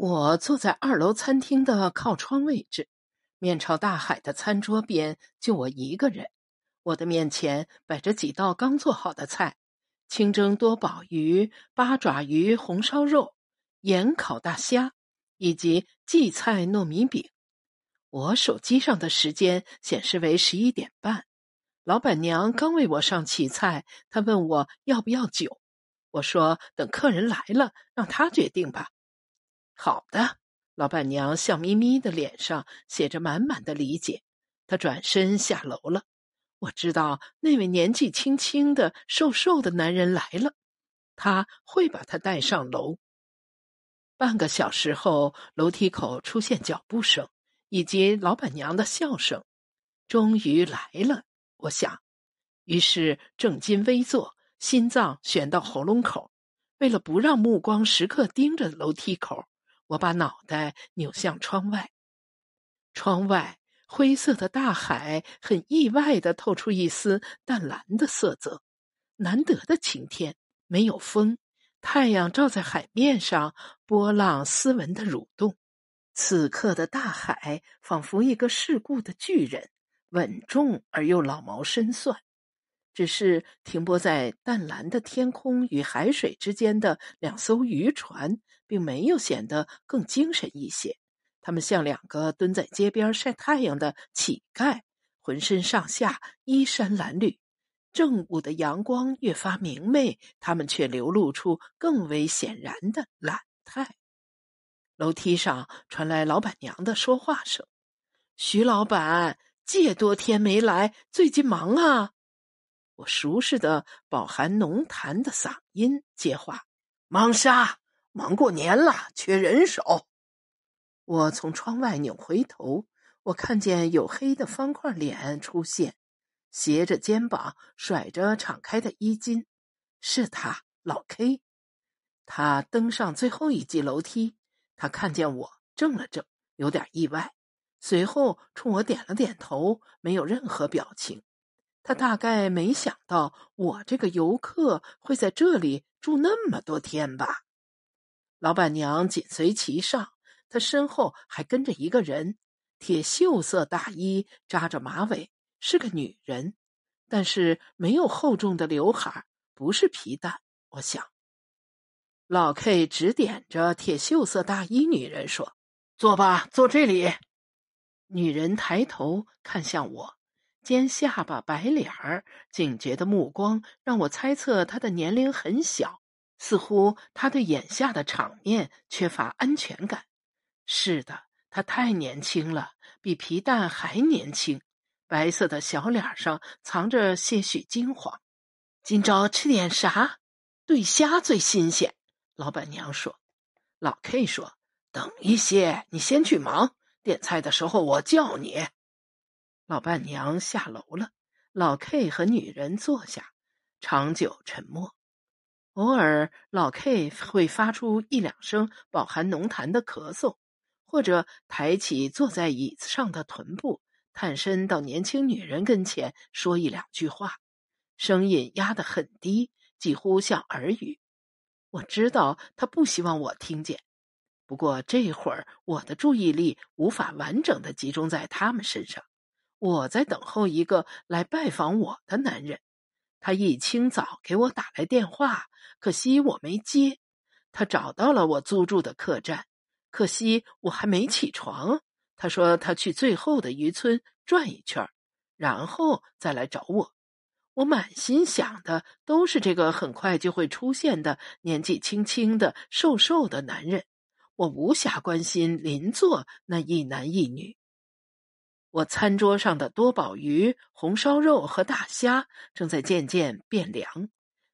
我坐在二楼餐厅的靠窗位置，面朝大海的餐桌边就我一个人。我的面前摆着几道刚做好的菜：清蒸多宝鱼、八爪鱼红烧肉、盐烤大虾，以及荠菜糯米饼。我手机上的时间显示为十一点半。老板娘刚为我上齐菜，她问我要不要酒。我说等客人来了，让他决定吧。好的，老板娘笑眯眯的脸上写着满满的理解。她转身下楼了。我知道那位年纪轻轻的瘦瘦的男人来了，他会把他带上楼。半个小时后，楼梯口出现脚步声以及老板娘的笑声。终于来了，我想。于是正襟危坐，心脏悬到喉咙口，为了不让目光时刻盯着楼梯口。我把脑袋扭向窗外，窗外灰色的大海很意外的透出一丝淡蓝的色泽。难得的晴天，没有风，太阳照在海面上，波浪斯文的蠕动。此刻的大海仿佛一个世故的巨人，稳重而又老谋深算。只是停泊在淡蓝的天空与海水之间的两艘渔船，并没有显得更精神一些。他们像两个蹲在街边晒太阳的乞丐，浑身上下衣衫褴褛。正午的阳光越发明媚，他们却流露出更为显然的懒态。楼梯上传来老板娘的说话声：“徐老板，借多天没来，最近忙啊？”我熟识的饱含浓痰的嗓音接话：“忙啥？忙过年了，缺人手。”我从窗外扭回头，我看见黝黑的方块脸出现，斜着肩膀，甩着敞开的衣襟。是他，老 K。他登上最后一级楼梯，他看见我，怔了怔，有点意外，随后冲我点了点头，没有任何表情。他大概没想到我这个游客会在这里住那么多天吧。老板娘紧随其上，她身后还跟着一个人，铁锈色大衣，扎着马尾，是个女人，但是没有厚重的刘海，不是皮蛋。我想，老 K 指点着铁锈色大衣女人说：“坐吧，坐这里。”女人抬头看向我。尖下巴、白脸儿、警觉的目光，让我猜测他的年龄很小，似乎他对眼下的场面缺乏安全感。是的，他太年轻了，比皮蛋还年轻。白色的小脸上藏着些许惊慌。今朝吃点啥？对虾最新鲜。老板娘说。老 K 说：“等一些，你先去忙，点菜的时候我叫你。”老伴娘下楼了，老 K 和女人坐下，长久沉默。偶尔，老 K 会发出一两声饱含浓痰的咳嗽，或者抬起坐在椅子上的臀部，探身到年轻女人跟前说一两句话，声音压得很低，几乎像耳语。我知道他不希望我听见，不过这会儿我的注意力无法完整的集中在他们身上。我在等候一个来拜访我的男人，他一清早给我打来电话，可惜我没接。他找到了我租住的客栈，可惜我还没起床。他说他去最后的渔村转一圈，然后再来找我。我满心想的都是这个很快就会出现的年纪轻轻的瘦瘦的男人，我无暇关心邻座那一男一女。我餐桌上的多宝鱼、红烧肉和大虾正在渐渐变凉。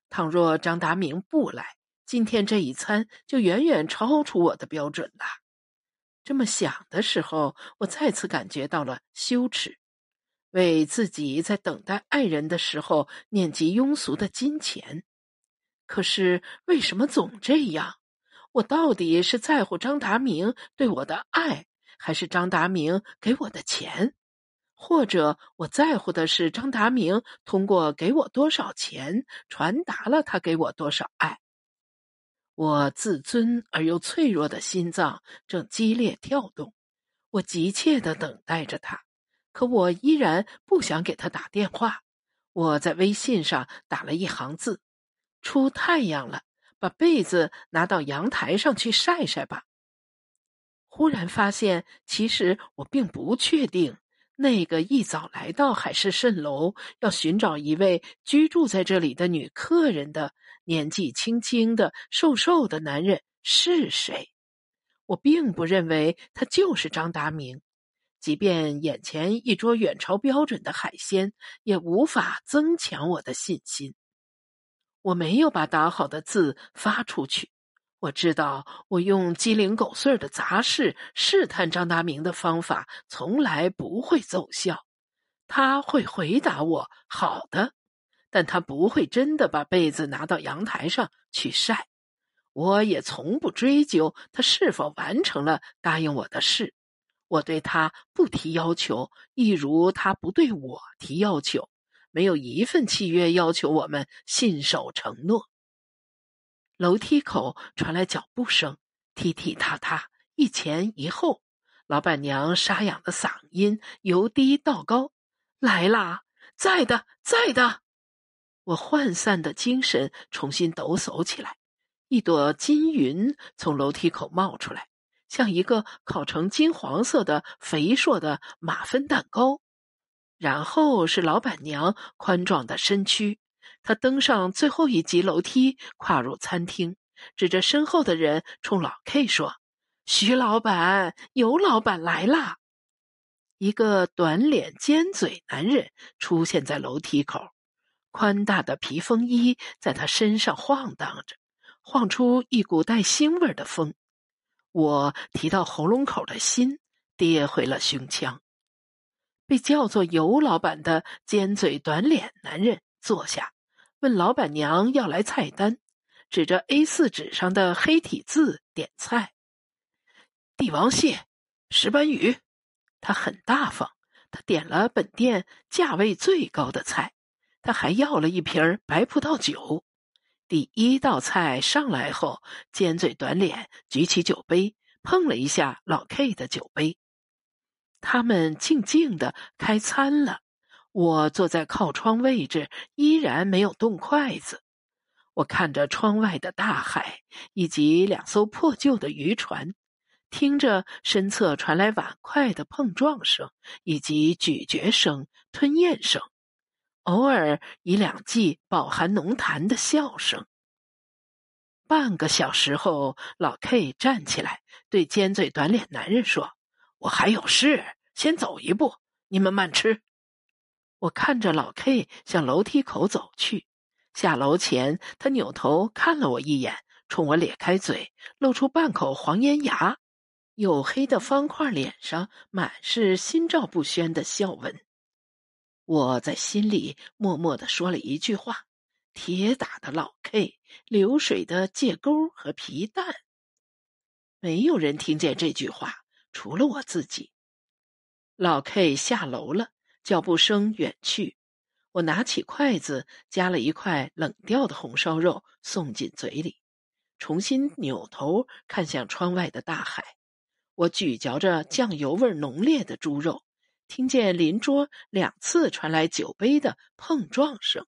倘若张达明不来，今天这一餐就远远超出我的标准了。这么想的时候，我再次感觉到了羞耻，为自己在等待爱人的时候念及庸俗的金钱。可是为什么总这样？我到底是在乎张达明对我的爱？还是张达明给我的钱，或者我在乎的是张达明通过给我多少钱传达了他给我多少爱。我自尊而又脆弱的心脏正激烈跳动，我急切的等待着他，可我依然不想给他打电话。我在微信上打了一行字：“出太阳了，把被子拿到阳台上去晒晒吧。”忽然发现，其实我并不确定那个一早来到海市蜃楼要寻找一位居住在这里的女客人的年纪轻轻的瘦瘦的男人是谁。我并不认为他就是张达明，即便眼前一桌远超标准的海鲜，也无法增强我的信心。我没有把打好的字发出去。我知道，我用鸡零狗碎的杂事试探张达明的方法从来不会奏效。他会回答我“好的”，但他不会真的把被子拿到阳台上去晒。我也从不追究他是否完成了答应我的事。我对他不提要求，一如他不对我提要求。没有一份契约要求我们信守承诺。楼梯口传来脚步声，踢踢踏踏，一前一后。老板娘沙哑的嗓音由低到高：“来啦，在的，在的。”我涣散的精神重新抖擞起来。一朵金云从楼梯口冒出来，像一个烤成金黄色的肥硕的马芬蛋糕。然后是老板娘宽壮的身躯。他登上最后一级楼梯，跨入餐厅，指着身后的人冲老 K 说：“徐老板，尤老板来啦！”一个短脸尖嘴男人出现在楼梯口，宽大的皮风衣在他身上晃荡着，晃出一股带腥味的风。我提到喉咙口的心跌回了胸腔。被叫做尤老板的尖嘴短脸男人坐下。问老板娘要来菜单，指着 A 四纸上的黑体字点菜：帝王蟹、石斑鱼。他很大方，他点了本店价位最高的菜，他还要了一瓶白葡萄酒。第一道菜上来后，尖嘴短脸举起酒杯，碰了一下老 K 的酒杯。他们静静的开餐了。我坐在靠窗位置，依然没有动筷子。我看着窗外的大海，以及两艘破旧的渔船，听着身侧传来碗筷的碰撞声，以及咀嚼声、吞咽声，偶尔一两记饱含浓痰的笑声。半个小时后，老 K 站起来，对尖嘴短脸男人说：“我还有事，先走一步，你们慢吃。”我看着老 K 向楼梯口走去，下楼前，他扭头看了我一眼，冲我咧开嘴，露出半口黄烟牙，黝黑的方块脸上满是心照不宣的笑纹。我在心里默默的说了一句话：“铁打的老 K，流水的借钩和皮蛋。”没有人听见这句话，除了我自己。老 K 下楼了。脚步声远去，我拿起筷子夹了一块冷掉的红烧肉送进嘴里，重新扭头看向窗外的大海。我咀嚼着酱油味浓烈的猪肉，听见邻桌两次传来酒杯的碰撞声。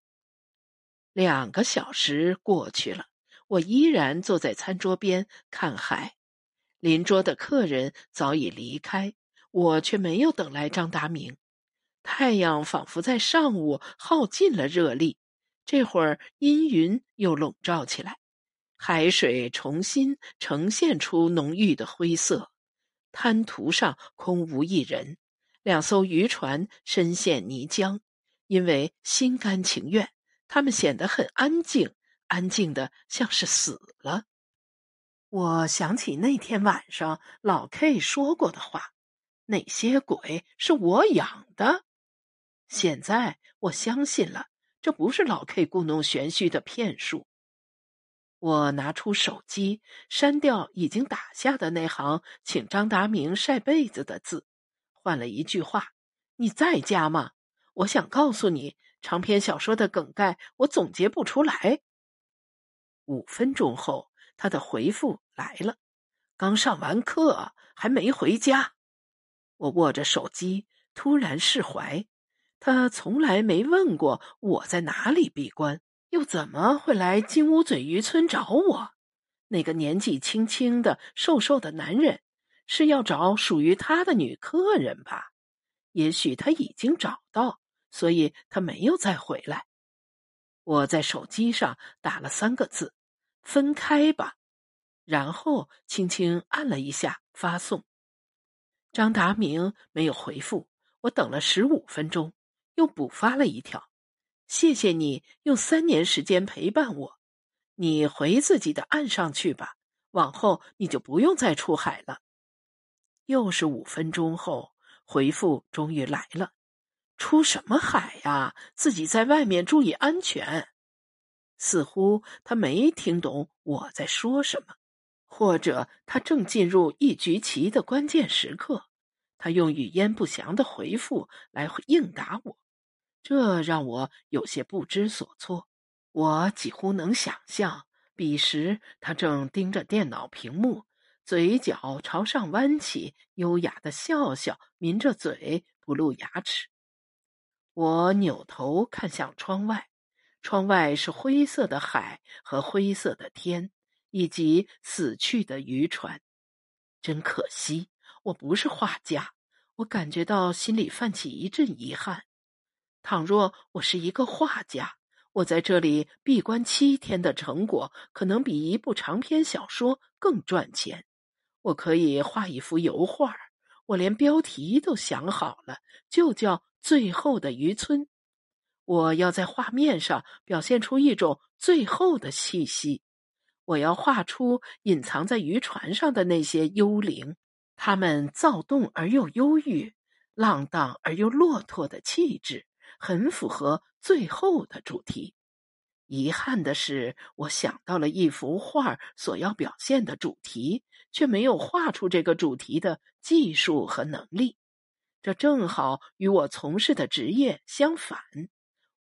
两个小时过去了，我依然坐在餐桌边看海。邻桌的客人早已离开，我却没有等来张达明。太阳仿佛在上午耗尽了热力，这会儿阴云又笼罩起来，海水重新呈现出浓郁的灰色，滩涂上空无一人，两艘渔船深陷泥浆，因为心甘情愿，他们显得很安静，安静的像是死了。我想起那天晚上老 K 说过的话：“那些鬼是我养的。”现在我相信了，这不是老 K 故弄玄虚的骗术。我拿出手机，删掉已经打下的那行请张达明晒被子的字，换了一句话：“你在家吗？”我想告诉你，长篇小说的梗概我总结不出来。五分钟后，他的回复来了：“刚上完课，还没回家。”我握着手机，突然释怀。他从来没问过我在哪里闭关，又怎么会来金乌嘴渔村找我？那个年纪轻轻的、瘦瘦的男人，是要找属于他的女客人吧？也许他已经找到，所以他没有再回来。我在手机上打了三个字：“分开吧。”然后轻轻按了一下发送。张达明没有回复，我等了十五分钟，又补发了一条：“谢谢你用三年时间陪伴我，你回自己的岸上去吧，往后你就不用再出海了。”又是五分钟后，回复终于来了。出什么海呀？自己在外面注意安全。似乎他没听懂我在说什么，或者他正进入一局棋的关键时刻。他用语焉不详的回复来应答我，这让我有些不知所措。我几乎能想象，彼时他正盯着电脑屏幕，嘴角朝上弯起，优雅的笑笑，抿着嘴，不露牙齿。我扭头看向窗外，窗外是灰色的海和灰色的天，以及死去的渔船。真可惜，我不是画家。我感觉到心里泛起一阵遗憾。倘若我是一个画家，我在这里闭关七天的成果，可能比一部长篇小说更赚钱。我可以画一幅油画，我连标题都想好了，就叫。最后的渔村，我要在画面上表现出一种最后的气息。我要画出隐藏在渔船上的那些幽灵，他们躁动而又忧郁，浪荡而又落拓的气质，很符合最后的主题。遗憾的是，我想到了一幅画所要表现的主题，却没有画出这个主题的技术和能力。这正好与我从事的职业相反。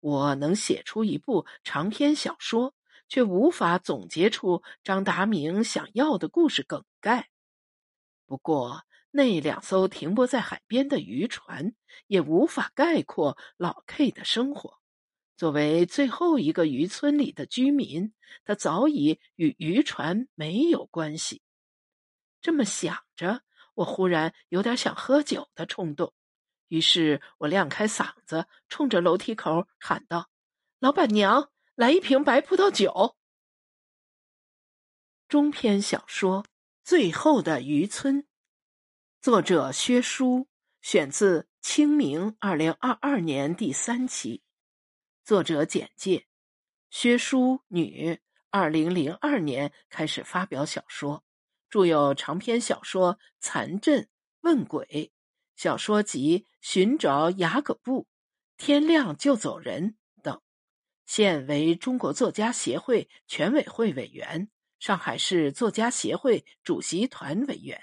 我能写出一部长篇小说，却无法总结出张达明想要的故事梗概。不过，那两艘停泊在海边的渔船也无法概括老 K 的生活。作为最后一个渔村里的居民，他早已与渔船没有关系。这么想着。我忽然有点想喝酒的冲动，于是我亮开嗓子，冲着楼梯口喊道：“老板娘，来一瓶白葡萄酒。”中篇小说《最后的渔村》，作者薛书，选自《清明》二零二二年第三期。作者简介：薛书，女，二零零二年开始发表小说。著有长篇小说《残阵》《问鬼》小说集《寻找雅各布》《天亮就走人》等，现为中国作家协会全委会委员、上海市作家协会主席团委员。